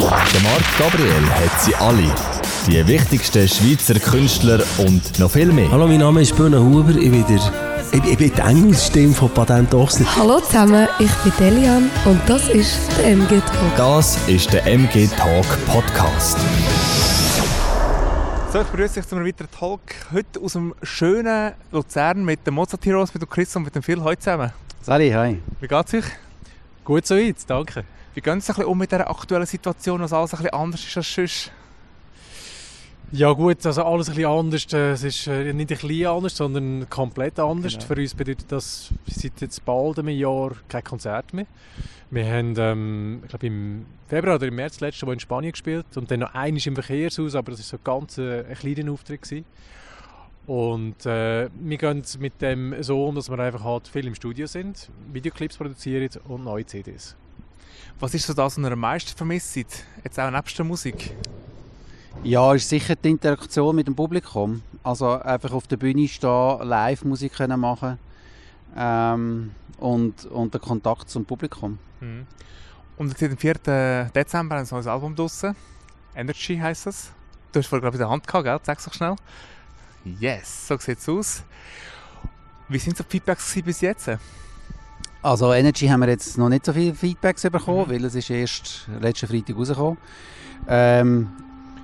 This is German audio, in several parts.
Der Marc Gabriel hat sie alle. Die wichtigsten Schweizer Künstler und noch viel mehr. Hallo, mein Name ist Böhne Huber. Ich bin, der, ich, ich bin die Engelsstimme von Patent Ochsner. Hallo zusammen, ich bin Delian und das ist der MG Talk. Das ist der MG Talk Podcast. So, ich begrüße dich zu einem weiteren Talk. Heute aus dem schönen Luzern mit dem Mozart Heroes, mit dem Chris und mit dem Phil. Heute zusammen. Sali, hi. Wie geht's euch? Gut so weit, danke. Wie gehen Sie ein bisschen um mit dieser aktuellen Situation, dass alles ein bisschen anders ist als sonst? Ja gut, also alles ein bisschen anders. äh, Es ist äh, nicht ein bisschen anders, sondern komplett anders. Genau. Für uns bedeutet das seit jetzt bald einem Jahr kein Konzert mehr. Wir haben, ähm, ich glaube im Februar oder im März letztes Jahr in Spanien gespielt und dann noch einmal im Verkehrshaus, aber das war so ganz äh, ein kleiner Auftritt. Gewesen. Und äh, wir gehen mit dem so um, dass wir einfach halt viel im Studio sind, Videoclips produzieren und neue CDs. Was ist so das, was ihr am meisten vermisst? Jetzt auch nebst der Musik? Ja, ist sicher die Interaktion mit dem Publikum. Also einfach auf der Bühne stehen, live Musik können machen ähm, und, und der Kontakt zum Publikum. Mhm. Und jetzt dem 4. Dezember haben Sie ein neues Album draussen. Energy heisst es. Du hast vorhin ich in der Hand gehabt, gell? Sag's doch schnell. Yes, so sieht es aus. Wie sind so die Feedbacks bis jetzt? Also Energy haben wir jetzt noch nicht so viele Feedbacks bekommen, Mhm. weil es ist erst letzten Freitag rausgekommen. Ähm,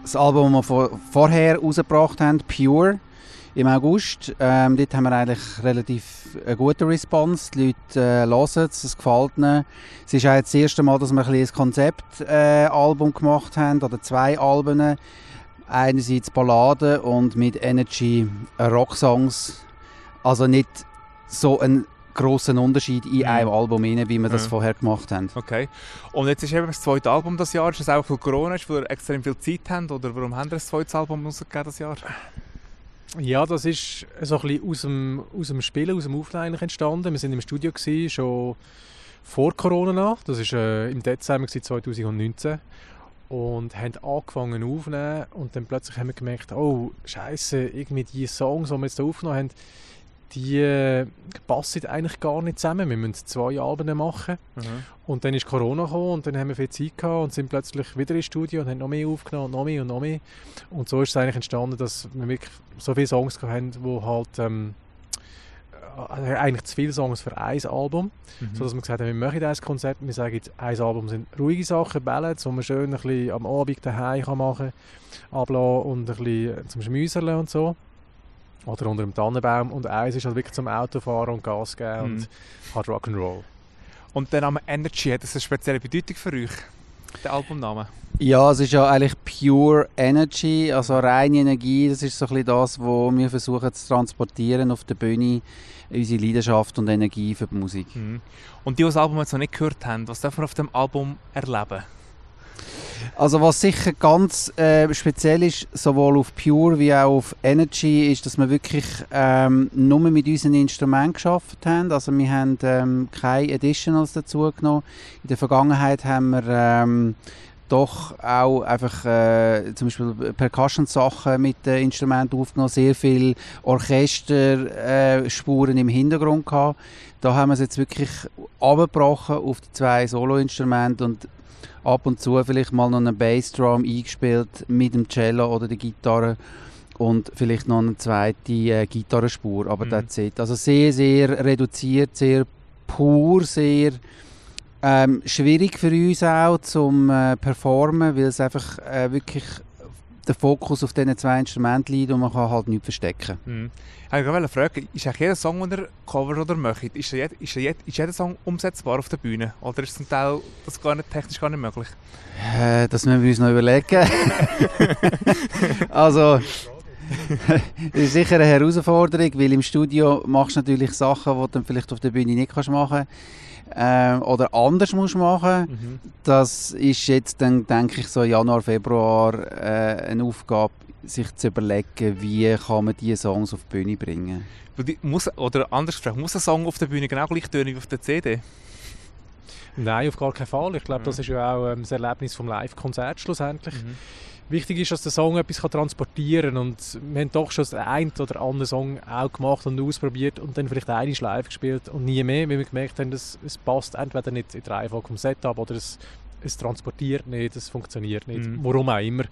das Album, das wir vor, vorher rausgebracht haben, Pure, im August, ähm, dort haben wir eigentlich relativ eine gute Response. Die Leute äh, hören es, es gefällt ihnen. Es ist auch das erste Mal, dass wir ein, ein Konzeptalbum äh, gemacht haben, oder zwei Alben. Einerseits Balladen und mit Energy äh, Rocksongs. Also nicht so ein grossen Unterschied in Mhm. einem Album, rein, wie wir das Ja. vorher gemacht haben. Okay. Und jetzt ist eben das zweite Album das Jahr. Ist das auch, weil Corona ist, weil ihr extrem viel Zeit habt? Oder warum habt ihr das zweite Album rausgegeben das Jahr? Ja, das ist so ein bisschen aus dem, aus dem Spielen, aus dem Aufnehmen eigentlich entstanden. Wir sind im Studio gewesen, schon vor Corona noch. Das war äh, im Dezember gewesen, 2019 und haben angefangen aufzunehmen und dann plötzlich haben wir gemerkt, oh Scheiße, irgendwie die Songs, die wir jetzt hier aufgenommen haben, die passen eigentlich gar nicht zusammen. Wir müssen zwei Alben machen. Und dann ist Corona gekommen und dann haben wir viel Zeit gehabt und sind plötzlich wieder ins Studio und haben noch mehr aufgenommen und noch mehr und noch mehr. Und so ist es eigentlich entstanden, dass wir wirklich so viele Songs haben, wo halt ähm, äh, eigentlich zu viele Songs für ein Album. Mhm. So dass wir gesagt haben, wir machen dieses Konzept, wir sagen jetzt, ein Album sind ruhige Sachen, Ballads, die man schön ein bisschen am Abend daheim kann machen kann, ablassen und ein bisschen zum Schmüserle und so. Oder unter dem Tannenbaum. Und eins ist halt wirklich zum Autofahren und Gas geben Mhm. und halt Rock'n'Roll. Und der Name Energy, hat das eine spezielle Bedeutung für euch? Der Albumname? Ja, es ist ja eigentlich Pure Energy, also reine Energie. Das ist so ein bisschen das, was wir versuchen zu transportieren auf der Bühne. Unsere Leidenschaft und Energie für die Musik. Mhm. Und die, die das Album jetzt noch nicht gehört haben, was dürfen wir auf dem Album erleben? Also was sicher ganz äh, speziell ist, sowohl auf Pure wie auch auf Energy, ist, dass wir wirklich ähm, nur mit unseren Instrumenten geschafft haben. Also wir haben ähm, keine Additionals dazu genommen. In der Vergangenheit haben wir ähm, doch auch einfach äh, zum Beispiel Percussion-Sachen mit den Instrumenten aufgenommen, sehr viel Orchesterspuren äh, im Hintergrund gehabt. Da haben wir es jetzt wirklich abgebrochen auf die zwei Solo-Instrumente und ab und zu vielleicht mal noch einen Bassdrum eingespielt mit dem Cello oder der Gitarre und vielleicht noch eine zweite äh, Gitarrenspur, aber Mhm. that's it. Also sehr, sehr reduziert, sehr pur, sehr ähm, schwierig für uns auch zum äh, Performen, weil es einfach äh, wirklich der Fokus auf diesen zwei Instrumenten liegt und man kann halt nichts verstecken. Mhm. Ich wollte gerade fragen, ist eigentlich jeder Song, den ihr covert oder macht, ist, jed, ist, jed, ist jeder Song umsetzbar auf der Bühne? Oder ist zum Teil das gar nicht, technisch gar nicht möglich? Äh, das müssen wir uns noch überlegen. also, das ist sicher eine Herausforderung, weil im Studio machst du natürlich Sachen, die du dann vielleicht auf der Bühne nicht kannst ähm, oder anders musst machen. Das ist jetzt dann, denke ich, so Januar, Februar äh, eine Aufgabe, sich zu überlegen, wie kann man diese Songs auf die Bühne bringen. Muss, oder anders gefragt, muss ein Song auf der Bühne genau gleich tönen wie auf der CD? Nein, auf gar keinen Fall. Ich glaube, Mhm. das ist ja auch ähm, das Erlebnis vom Live-Konzert schlussendlich. Wichtig ist, dass der Song etwas transportieren kann. Und wir haben doch schon den einen oder anderen Song auch gemacht und ausprobiert und dann vielleicht eine live gespielt und nie mehr, weil wir gemerkt haben, dass es passt entweder nicht in Reihenfolge vom Setup oder es, es transportiert nicht, es funktioniert nicht. Mhm. Warum auch immer.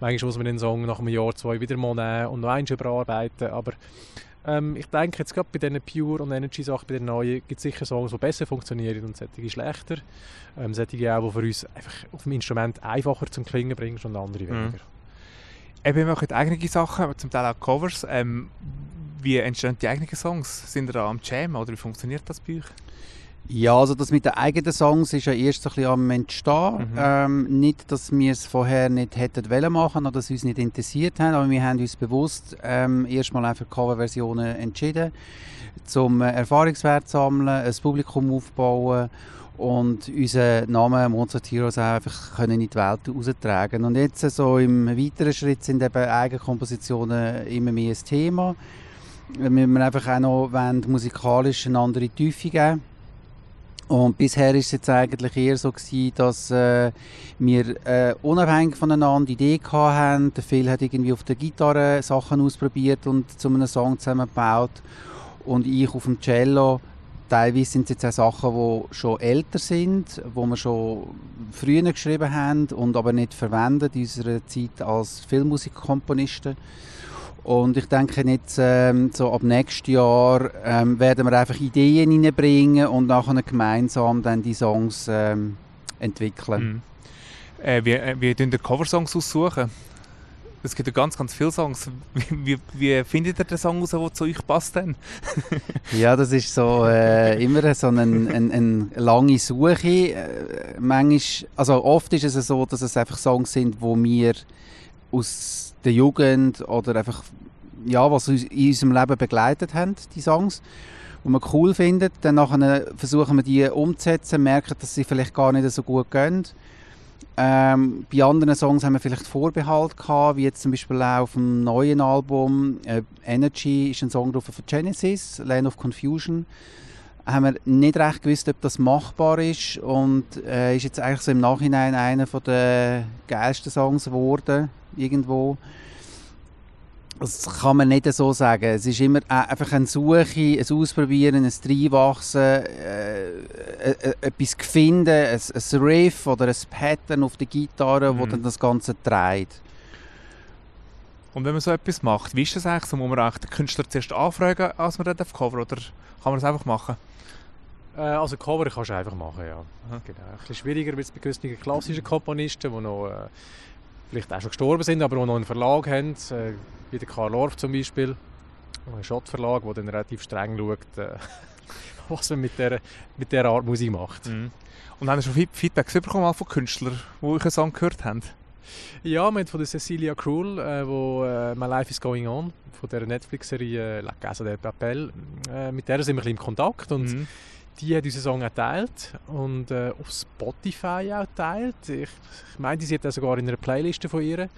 Manchmal muss man den Song nach einem Jahr, zwei wieder mal nehmen und noch eins überarbeiten, aber ähm, ich denke jetzt gerade bei diesen Pure und Energy Sachen, bei den neuen, gibt es sicher Songs, die besser funktionieren und solche schlechter. Ähm, solche auch, die für uns einfach auf dem Instrument einfacher zum Klingen bringen und andere Mhm. weniger. Eben, wir machen eigene Sachen, zum Teil auch Covers. Ähm, wie entstehen die eigenen Songs? Sind ihr da am Jam oder wie funktioniert das bei euch? Ja, also das mit den eigenen Songs ist ja erst so ein bisschen am Entstehen. Mhm. Ähm, nicht, dass wir es vorher nicht hätten wollen machen oder dass es uns nicht interessiert haben, aber wir haben uns bewusst ähm, erstmal einfach Coverversionen entschieden, zum Erfahrungswert sammeln, ein Publikum aufbauen und unseren Namen Mozart Heroes auch einfach können in die Welt austragen. Und jetzt so im weiteren Schritt sind eben Eigenkompositionen immer mehr ein Thema. Weil wir einfach auch noch wollen, musikalisch eine andere Tiefe geben und bisher ist es jetzt eigentlich eher so gewesen, dass äh, wir äh, unabhängig voneinander die Idee gehabt haben. Der Phil hat irgendwie auf der Gitarre Sachen ausprobiert und zu einem Song zusammengebaut. Und ich auf dem Cello. Teilweise sind es jetzt auch Sachen, die schon älter sind, wo wir schon früher geschrieben haben und aber nicht verwendet in unserer Zeit als Filmmusikkomponisten. Und ich denke jetzt, ähm, so ab nächstes Jahr ähm, werden wir einfach Ideen reinbringen und nachher gemeinsam dann die Songs ähm, entwickeln. Mhm. Äh, wie, äh, wie ihr Coversongs aussuchen? Es gibt ja ganz, ganz viele Songs. Wie, wie, wie findet ihr den Song raus, der zu euch passt? Denn? Ja, das ist so äh, immer so eine ein, ein lange Suche. Äh, manchmal, also oft ist es so, dass es einfach Songs sind, wo wir aus der Jugend oder einfach ja, was uns in unserem Leben begleitet haben, die Songs, die man cool findet. Dann nachher versuchen wir die umzusetzen, merken, dass sie vielleicht gar nicht so gut gehen. Ähm, bei anderen Songs haben wir vielleicht Vorbehalt gehabt, wie jetzt zum Beispiel auch auf dem neuen Album äh, Energy ist ein Song drauf von Genesis, Land of Confusion. Haben wir nicht recht gewusst, ob das machbar ist und äh, ist jetzt eigentlich so im Nachhinein einer von der geilsten Songs geworden irgendwo. Das kann man nicht so sagen. Es ist immer äh, einfach eine Suche, ein Ausprobieren, ein Reinwachsen, äh, äh, äh, etwas finden, ein, ein Riff oder ein Pattern auf der Gitarre, wo Mhm. dann das Ganze dreht. Und wenn man so etwas macht, wie ist das eigentlich so? Muss man den Künstler zuerst anfragen, als man das auf Cover oder kann man das einfach machen? Äh, also Cover kannst du einfach machen, ja. Aha. Genau. Ein bisschen schwieriger wird es bei gewissen klassischen Komponisten, die noch äh, vielleicht auch schon gestorben sind, aber die noch einen Verlag haben, äh, wie der Karl Orff zum Beispiel, ein Schott-Verlag, der dann relativ streng schaut, äh, was man mit dieser mit der Art Musik macht. Mhm. Und haben ihr schon Feed- Feedbacks bekommen von Künstlern, die euch einen Song gehört haben? Ja, wir haben von der Cecilia Krull, äh, wo äh, «My Life is Going On», von der Netflix-Serie äh, «La Casa del Papel», äh, mit der sind wir ein bisschen im Kontakt und Mhm. die hat unseren Song geteilt und äh, auf Spotify auch geteilt. Ich, ich meine, sie hat das sogar in einer Playliste von ihr.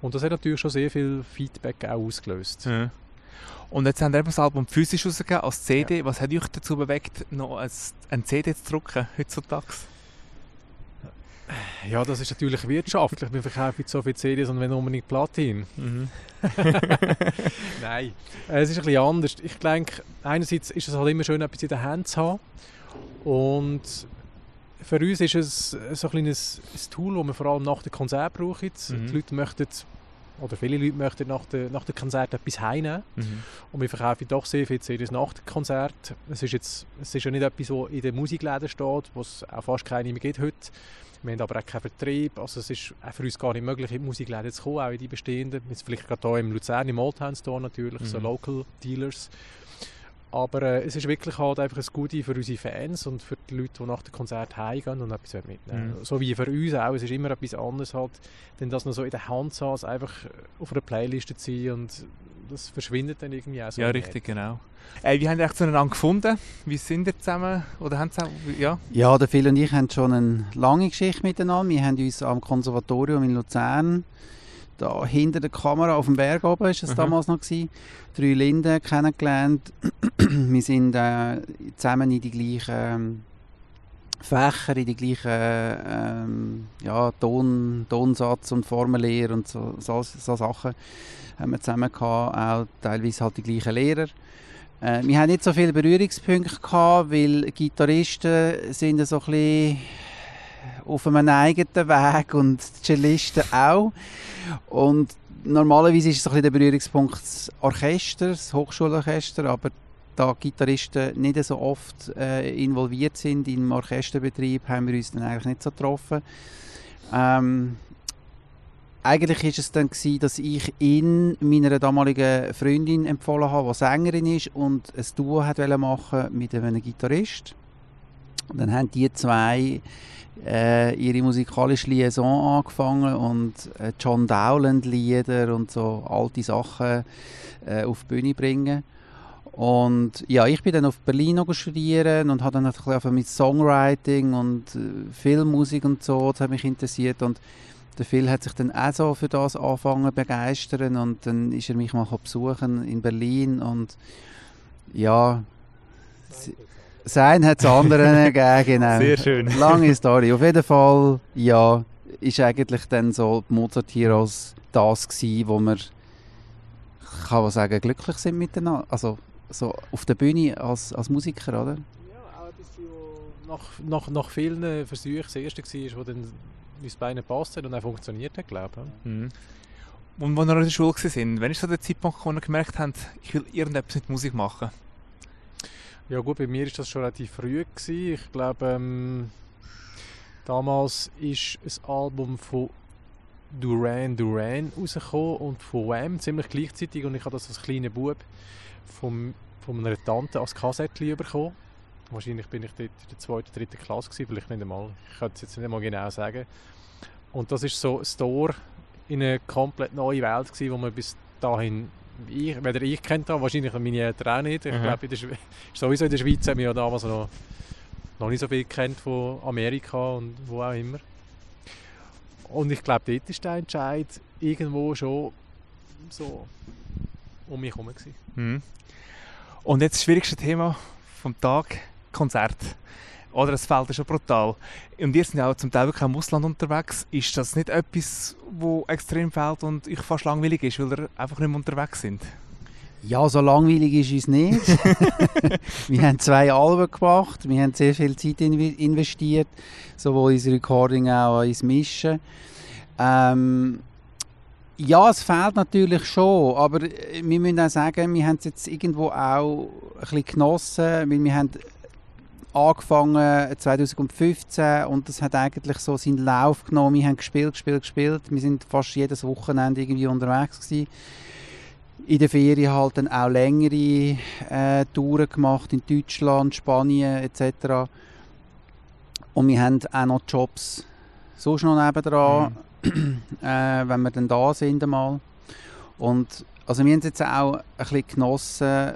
Und das hat natürlich schon sehr viel Feedback auch ausgelöst. Ja. Und jetzt haben wir eben das Album physisch rausgegeben als CD. Was hat euch dazu bewegt, noch ein, ein CD zu drucken heutzutage? Ja, das ist natürlich wirtschaftlich. Wir verkaufen nicht so viele CDs und wenn unbedingt Platin. Mhm. Nein. Äh, es ist ein bisschen anders. Ich denke, einerseits ist es halt immer schön, etwas in der Hand zu haben. Und für uns ist es so ein kleines ein Tool, das wir vor allem nach dem Konzert brauchen. Mhm. Die Leute möchten, oder viele Leute möchten nach dem nach Konzert etwas heimnehmen. Mhm. Und wir verkaufen doch sehr viele CDs nach dem Konzert. Es ist, jetzt, es ist ja nicht etwas, was in den Musikläden steht, wo es auch fast keine mehr gibt heute. Wir haben aber auch keinen Vertrieb. Also es ist auch für uns gar nicht möglich, in die Musikläden zu kommen, auch in die bestehenden. Jetzt vielleicht gerade hier im Luzern, im Old Town Store natürlich, so Mhm. Local Dealers. Aber äh, es ist wirklich halt einfach ein Gute für unsere Fans und für die Leute, die nach dem Konzert heimgehen und etwas mitnehmen Mhm. So wie für uns auch. Es ist immer etwas anderes halt, denn das noch so in der Hand zu haben, als einfach auf einer Playliste zu sein und das verschwindet dann irgendwie auch so. Ja, richtig, Netz. genau. Äh, wie habt ihr zueinander gefunden? Wie sind ihr zusammen? Oder haben zusammen, ja? Ja, der Phil und ich haben schon eine lange Geschichte miteinander. Wir haben uns am Konservatorium in Luzern, da hinter der Kamera auf dem Berg oben ist es Mhm. damals noch gewesen, drei Linden kennengelernt. wir sind äh, zusammen in die gleichen ähm, Fächer, in die gleichen ähm, ja, Ton, Tonsatz und Formellehre und so, so, so Sachen haben wir zusammen gehabt, auch teilweise halt die gleichen Lehrer. Äh, wir haben nicht so viele Berührungspunkte gehabt, weil Gitarristen sind so ein bisschen auf einem eigenen Weg und die Cellisten auch. Und normalerweise ist es ein bisschen der Berührungspunkt das Orchester, das Hochschulorchester, aber da Gitarristen nicht so oft äh, involviert sind im Orchesterbetrieb, haben wir uns dann eigentlich nicht so getroffen. Ähm, eigentlich ist es dann gewesen, dass ich ihn meiner damaligen Freundin empfohlen habe, die Sängerin ist und ein Duo hat machen mit einem Gitarrist. Und dann haben die zwei äh, ihre musikalische Liaison angefangen und äh, John Dowland Lieder und so alte Sachen äh, auf die Bühne bringen. Und ja, ich bin dann auf Berlin studieren und habe dann bisschen mit Songwriting und äh, Filmmusik und so, das hat mich interessiert und der Phil hat sich dann auch so für das angefangen begeistern und dann ist er mich mal besuchen in Berlin und ja, sein hat es anderen gegeben, genau. Sehr schön. Lange Story. Auf jeden Fall, ja, ist eigentlich dann so die Mozart Heroes das gewesen, wo wir, kann man sagen, glücklich sind miteinander. Also so auf der Bühne als, als Musiker, oder? Ja, auch etwas, was nach, nach, nach vielen Versuchen das erste war, wo dann uns beiden passt hat und auch funktioniert hat, glaube ich. Mhm. Und als wir in der Schule waren, wann ist so der Zeitpunkt, wo wir gemerkt haben, ich will irgendetwas mit Musik machen? Ja gut, bei mir war das schon relativ früh. Gewesen. Ich glaube, ähm, damals ist ein Album von Duran Duran rausgekommen und von Wham ziemlich gleichzeitig und ich habe das als kleiner Bub vom, von meiner Tante als Kassette bekommen. Wahrscheinlich bin ich dort in der zweiten, dritten Klasse gewesen, vielleicht nicht einmal. Ich kann es jetzt nicht einmal genau sagen. Und das ist so ein Store in eine komplett neue Welt gewesen, wo man bis dahin ich, weder ich kennt habe, wahrscheinlich meine Eltern auch nicht. Ich Mhm. glaube, in der Schwe- sowieso in der Schweiz haben wir ja damals noch, noch nicht so viel kennt von Amerika und wo auch immer. Und ich glaube, dort ist der Entscheid irgendwo schon so um mich herum. Mhm. Und jetzt das schwierigste Thema vom Tag, Konzert. Oder es fällt schon brutal. Und ihr seid ja auch zum Teil wirklich im Ausland unterwegs. Ist das nicht etwas, wo extrem fehlt und euch fast langweilig ist, weil ihr einfach nicht mehr unterwegs sind? Ja, so langweilig ist uns nicht. wir haben zwei Alben gemacht, wir haben sehr viel Zeit investiert, sowohl ins Recording als auch ins Mischen. Ähm, ja, es fehlt natürlich schon, aber äh, wir müssen auch sagen, wir haben es jetzt irgendwo auch ein bisschen genossen, weil wir haben angefangen 2015 und das hat eigentlich so seinen Lauf genommen. Wir haben gespielt, gespielt, gespielt. Wir sind fast jedes Wochenende irgendwie unterwegs gewesen in der Ferien halt dann auch längere äh, Touren gemacht in Deutschland, Spanien etc. Und wir haben auch noch Jobs sonst noch nebendran, äh, wenn wir dann da sind einmal. Und also wir haben es jetzt auch ein bisschen genossen,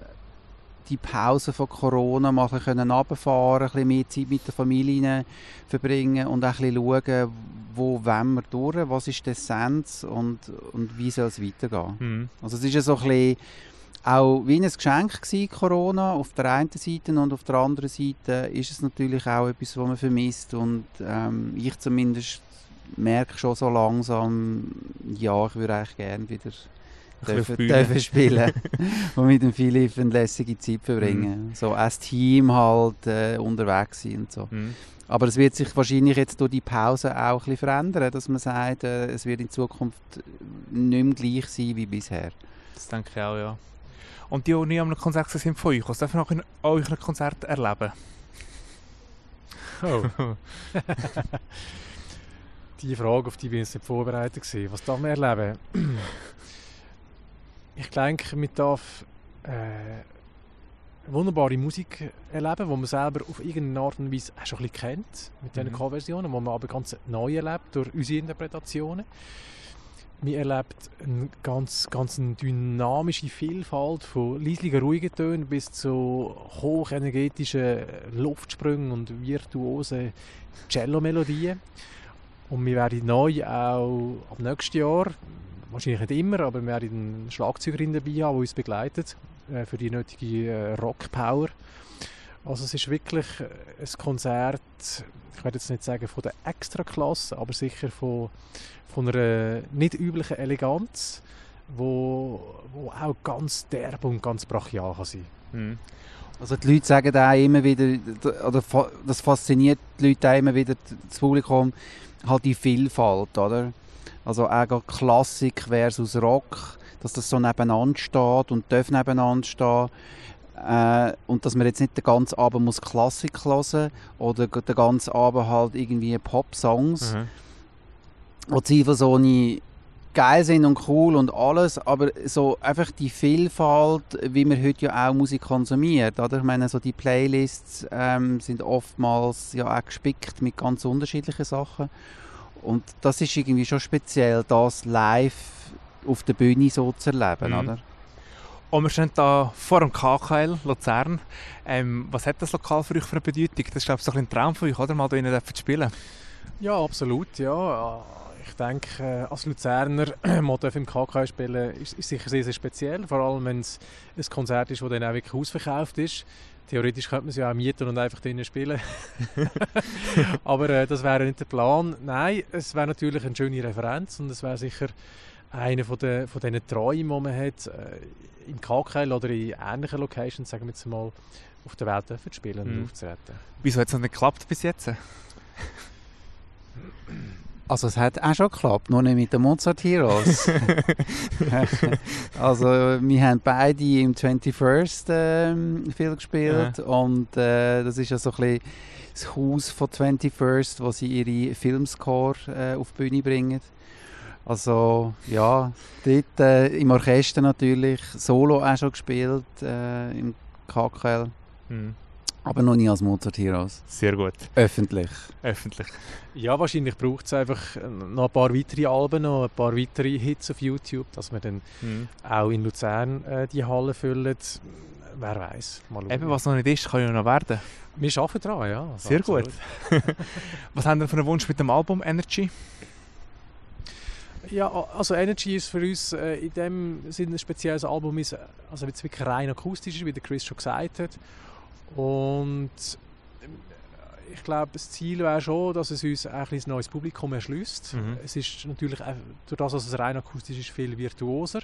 die Pause von Corona mal ein bisschen können runterfahren, ein bisschen mehr Zeit mit der Familie verbringen und auch ein bisschen schauen, wo wollen wir durch, was ist die Essenz und, und wie soll es weitergehen. Mhm. Also es ist ja so ein bisschen auch wie ein Geschenk gewesen, Corona, auf der einen Seite und auf der anderen Seite ist es natürlich auch etwas, was man vermisst und ähm, ich zumindest merke schon so langsam, ja, ich würde eigentlich gerne wieder dürfen, dürfen spielen und mit dem Philipp eine lässige Zeit verbringen. So als Team halt äh, unterwegs sein und so. Mhm. Aber es wird sich wahrscheinlich jetzt durch die Pause auch ein bisschen verändern, dass man sagt, äh, es wird in Zukunft nicht mehr gleich sein wie bisher. Das denke ich auch, ja. Und die, die nie am Konzert sind von euch, was dürfen noch in euren Konzert erleben? Oh. die Frage, auf die bin ich jetzt nicht vorbereitet gewesen. Was darf man erleben? Ich denke, man darf äh, wunderbare Musik erleben, die man selber auf irgendeine Art und Weise auch schon ein bisschen kennt, mit diesen Mhm. Coverversionen, die man aber ganz neu erlebt durch unsere Interpretationen. Man erlebt eine ganz, ganz eine dynamische Vielfalt von leislichen, ruhigen Tönen bis zu hochenergetischen Luftsprüngen und virtuosen Cello-Melodien. Und wir werden neu auch ab nächstes Jahr, wahrscheinlich nicht immer, aber wir werden eine Schlagzeugerin dabei haben, die uns begleitet äh, für die nötige äh, Rock-Power. Also es ist wirklich äh, ein Konzert, ich werde jetzt nicht sagen von der Extraklasse, aber sicher von, von einer nicht üblichen Eleganz, wo, wo auch ganz derb und ganz brachial kann sein. Mhm. Also die Leute sagen auch immer wieder, oder das fasziniert die Leute auch immer wieder, das Publikum, halt die Vielfalt, oder? Also auch Klassik versus Rock, dass das so nebeneinander steht und darf nebeneinander stehen. Äh, und dass man jetzt nicht den ganzen Abend muss Klassik hören oder den ganzen Abend halt irgendwie Pop-Songs. Mhm. die zweifelsohne geil sind und cool und alles, aber so einfach die Vielfalt, wie man heute ja auch Musik konsumiert, oder? Ich meine, so die Playlists ähm, sind oftmals ja auch gespickt mit ganz unterschiedlichen Sachen und das ist irgendwie schon speziell, das live auf der Bühne so zu erleben, Mhm. oder? Und wir stehen hier vor dem KKL Luzern. Ähm, was hat das Lokal für euch für eine Bedeutung? Das ist glaube ich so ein bisschen ein Traum von euch, oder? Mal hier zu spielen. Ja, absolut. Ja. Ich denke, als Luzerner mal im KK spielen, ist, ist sicher sehr, sehr speziell. Vor allem, wenn es ein Konzert ist, das dann auch wirklich ausverkauft ist. Theoretisch könnte man es ja auch mieten und einfach drinnen spielen. Aber äh, das wäre nicht der Plan. Nein, es wäre natürlich eine schöne Referenz und es wäre sicher einer von, den, von diesen Träumen, die man hat, äh, im KKL oder in ähnlichen Locations, sagen wir jetzt mal, auf der Welt zu spielen und Mhm. aufzutreten. Wieso hat es noch nicht geklappt bis jetzt? Also es hat auch schon geklappt, nur nicht mit den Mozart Heroes. also wir haben beide im 21st ähm, viel gespielt und äh, das ist ja so ein bisschen das Haus von 21st, wo sie ihre Filmscore äh, auf die Bühne bringen. Also ja, dort äh, im Orchester natürlich, Solo auch schon gespielt äh, im KKL, Mhm. Aber noch nie als Mozart Heroes. Sehr gut. Öffentlich. Öffentlich. Ja, wahrscheinlich braucht es einfach noch ein paar weitere Alben, noch ein paar weitere Hits auf YouTube, dass wir dann Mhm. auch in Luzern äh, die Halle füllen. Wer weiß. Eben, was noch nicht ist, kann ja noch werden. Wir arbeiten daran, ja. Sehr absolut. gut. Was haben wir für einen Wunsch mit dem Album Energy? Ja, also Energy ist für uns äh, in dem Sinne ein spezielles Album, ist, äh, also jetzt wirklich rein akustisch ist, wie der Chris schon gesagt hat. Und ähm, ich glaube, das Ziel wäre schon, dass es uns ein neues Publikum erschließt. Mhm. Es ist natürlich, durch das, dass es rein akustisch ist, viel virtuoser.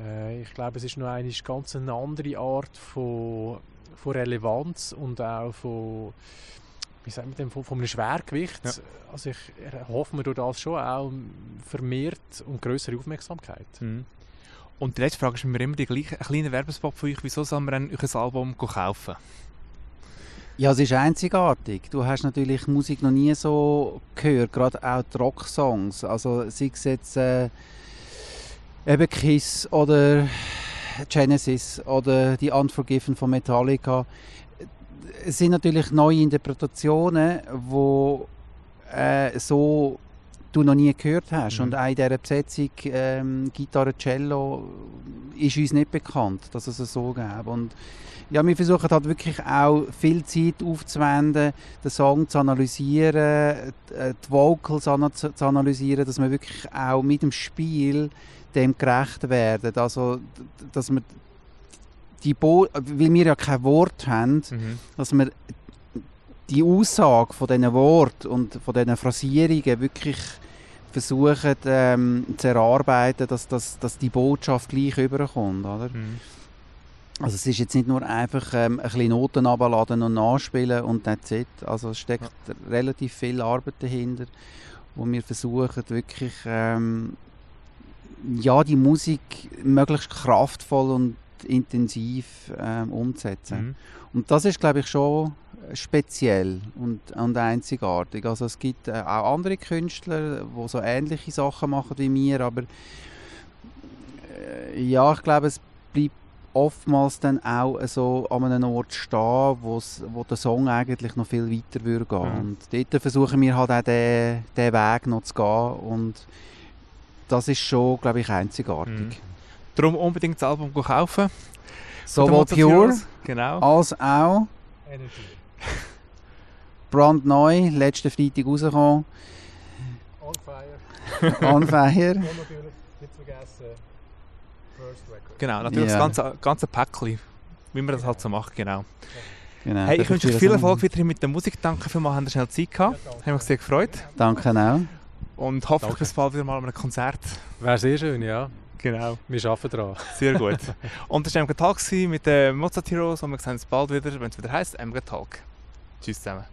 Äh, ich glaube, es ist noch eine ganz eine andere Art von, von Relevanz und auch von, wie sagt man dem, von, von einem Schwergewicht. Ja. Also ich hoffe mir durch das schon auch vermehrt und größere Aufmerksamkeit. Mhm. Und die letzte Frage ist mir immer die gleiche. Ein kleiner Werbespot von euch. Wieso soll man euch ein Album kaufen? Ja, es ist einzigartig. Du hast natürlich Musik noch nie so gehört, gerade auch die Rocksongs. Also sei es jetzt äh, eben Kiss oder Genesis oder die Unforgiven von Metallica. Es sind natürlich neue Interpretationen, wo äh, so du noch nie gehört hast. Mhm. Und auch in dieser Besetzung ähm, Gitarre, Cello ist uns nicht bekannt, dass es es so gäbe. Und ja, wir versuchen halt wirklich auch viel Zeit aufzuwenden, den Song zu analysieren, die äh, die Vocals zu analysieren, dass wir wirklich auch mit dem Spiel dem gerecht werden. Also, dass wir die Bo weil wir ja kein Wort haben, Mhm. dass wir die Aussage von diesen Worten und von diesen Phrasierungen wirklich versuchen ähm, zu erarbeiten, dass, dass, dass die Botschaft gleich überkommt. Oder? Mhm. Also es ist jetzt nicht nur einfach ähm, ein bisschen Noten abladen und nachspielen und that's it. Also es steckt relativ viel Arbeit dahinter, wo wir versuchen wirklich ähm, ja, die Musik möglichst kraftvoll und intensiv ähm, umzusetzen. Mhm. Und das ist, glaube ich, schon speziell und, und einzigartig. Also es gibt äh, auch andere Künstler, die so ähnliche Sachen machen wie wir, aber äh, ja, ich glaube, es bleibt oftmals dann auch so an einem Ort stehen, wo der Song eigentlich noch viel weiter würde gehen. Mhm. Und dort versuchen wir halt auch den, den Weg noch zu gehen und das ist schon, glaube ich, einzigartig. Mhm. Darum unbedingt das Album kaufen. Sowohl Pure. Genau. als auch brandneu, letzten Freitag rausgekommen. On Fire. On Fire. Und natürlich nicht vergessen First Record. Genau, natürlich Ja. das ganze, ganze Päckchen. Wie man das halt so macht, genau. Genau, Hey, ich wünsche euch viel Erfolg weiterhin mit der Musik. Danke vielmals, habt ihr schnell Zeit gehabt. Haben mich sehr gefreut. Danke auch. Und hoffentlich Danke. bis bald wieder mal an einem Konzert. Wäre sehr schön, ja. Genau, Wir arbeiten daran. sehr gut. und das war MG Talk gewesen mit den Mozart Heroes und wir sehen uns bald wieder, wenn es wieder heisst MG Talk. Tschüss zusammen.